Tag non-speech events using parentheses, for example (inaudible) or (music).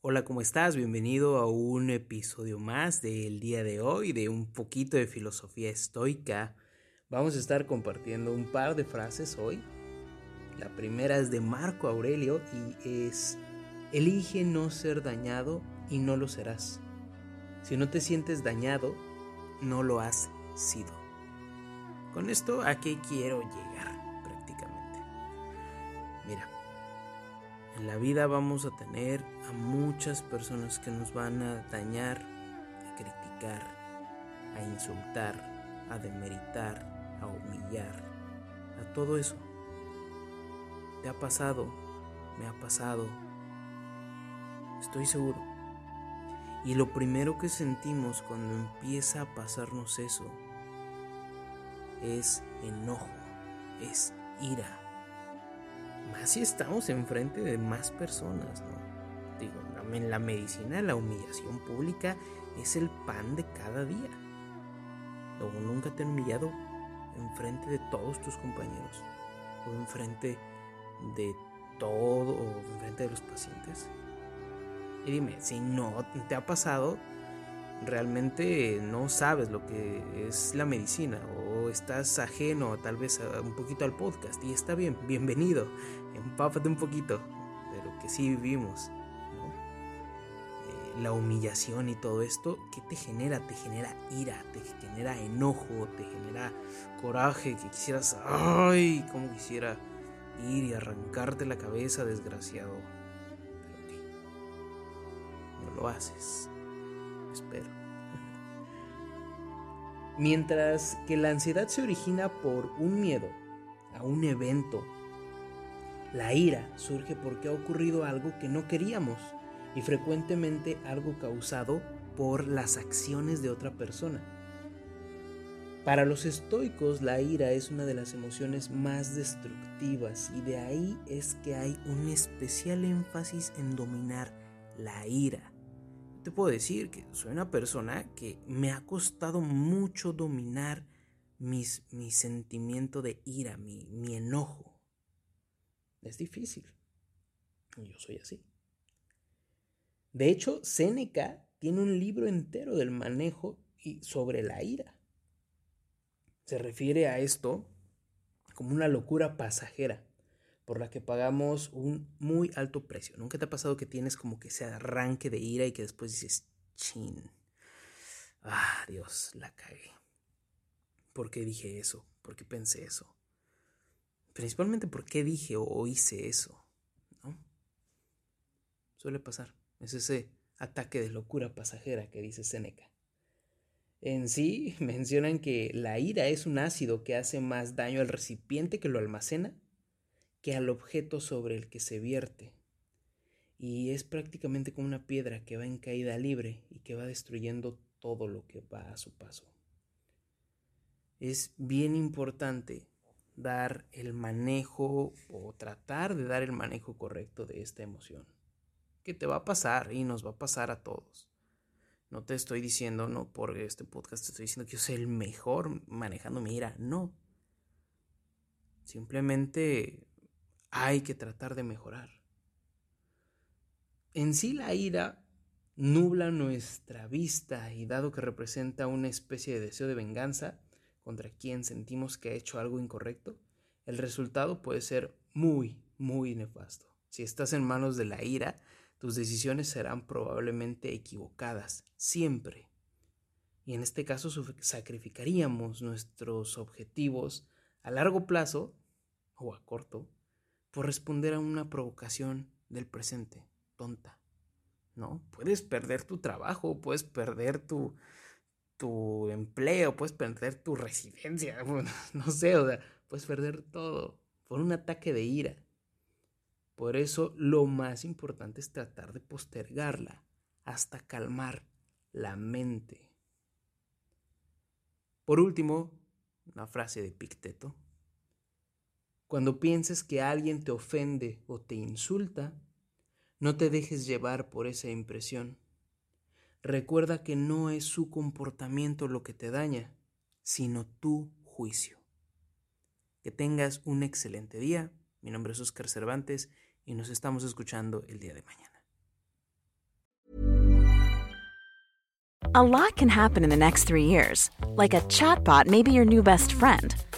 Hola, ¿cómo estás? Bienvenido a un episodio más del día de hoy de un poquito de filosofía estoica. Vamos a estar compartiendo un par de frases hoy. La primera es de Marco Aurelio y es, elige no ser dañado y no lo serás. Si no te sientes dañado, no lo has sido. Con esto, ¿a qué quiero llegar en la vida vamos a tener a muchas personas que nos van a dañar, a criticar, a insultar, a demeritar, a humillar, a todo eso. ¿Te ha pasado? ¿Me ha pasado? Estoy seguro. Y lo primero que sentimos cuando empieza a pasarnos eso es enojo, es ira. Más si estamos enfrente de más personas, ¿no? Digo, en la medicina la humillación pública es el pan de cada día. Luego nunca te han humillado enfrente de todos tus compañeros o enfrente de todo o enfrente de los pacientes. Y dime, si no te ha pasado, realmente no sabes lo que es la medicina estás ajeno tal vez un poquito al podcast y está bien, bienvenido, empápate un poquito de lo que sí vivimos. Eh, la humillación y todo esto, ¿qué te genera? Te genera ira, te genera enojo, te genera coraje, que quisieras, ay, como quisiera ir y arrancarte la cabeza, desgraciado. Pero no lo haces espero. Mientras que la ansiedad se origina por un miedo a un evento, la ira surge porque ha ocurrido algo que no queríamos y frecuentemente algo causado por las acciones de otra persona. Para los estoicos la ira es una de las emociones más destructivas y de ahí es que hay un especial énfasis en dominar la ira te puedo decir que soy una persona que me ha costado mucho dominar mis, mi sentimiento de ira, mi, mi enojo. Es difícil. Yo soy así. De hecho, Séneca tiene un libro entero del manejo y sobre la ira. Se refiere a esto como una locura pasajera por la que pagamos un muy alto precio. ¿Nunca te ha pasado que tienes como que ese arranque de ira y que después dices, chin, ah, Dios, la cagué? ¿Por qué dije eso? ¿Por qué pensé eso? Principalmente por qué dije o hice eso, ¿no? Suele pasar. Es ese ataque de locura pasajera que dice Seneca. En sí, (laughs) mencionan que la ira es un ácido que hace más daño al recipiente que lo almacena que al objeto sobre el que se vierte. Y es prácticamente como una piedra que va en caída libre y que va destruyendo todo lo que va a su paso. Es bien importante dar el manejo o tratar de dar el manejo correcto de esta emoción. Que te va a pasar y nos va a pasar a todos. No te estoy diciendo, no por este podcast, te estoy diciendo que yo soy el mejor manejando mi ira. No. Simplemente hay que tratar de mejorar. En sí la ira nubla nuestra vista y dado que representa una especie de deseo de venganza contra quien sentimos que ha hecho algo incorrecto, el resultado puede ser muy, muy nefasto. Si estás en manos de la ira, tus decisiones serán probablemente equivocadas, siempre. Y en este caso sacrificaríamos nuestros objetivos a largo plazo o a corto por responder a una provocación del presente, tonta. ¿No? Puedes perder tu trabajo, puedes perder tu, tu empleo, puedes perder tu residencia, (laughs) no sé, o sea, puedes perder todo por un ataque de ira. Por eso lo más importante es tratar de postergarla hasta calmar la mente. Por último, una frase de Picteto. Cuando pienses que alguien te ofende o te insulta, no te dejes llevar por esa impresión. Recuerda que no es su comportamiento lo que te daña, sino tu juicio. Que tengas un excelente día. Mi nombre es Oscar Cervantes y nos estamos escuchando el día de mañana. A lot can happen in the next three years. Like a chatbot may be your new best friend.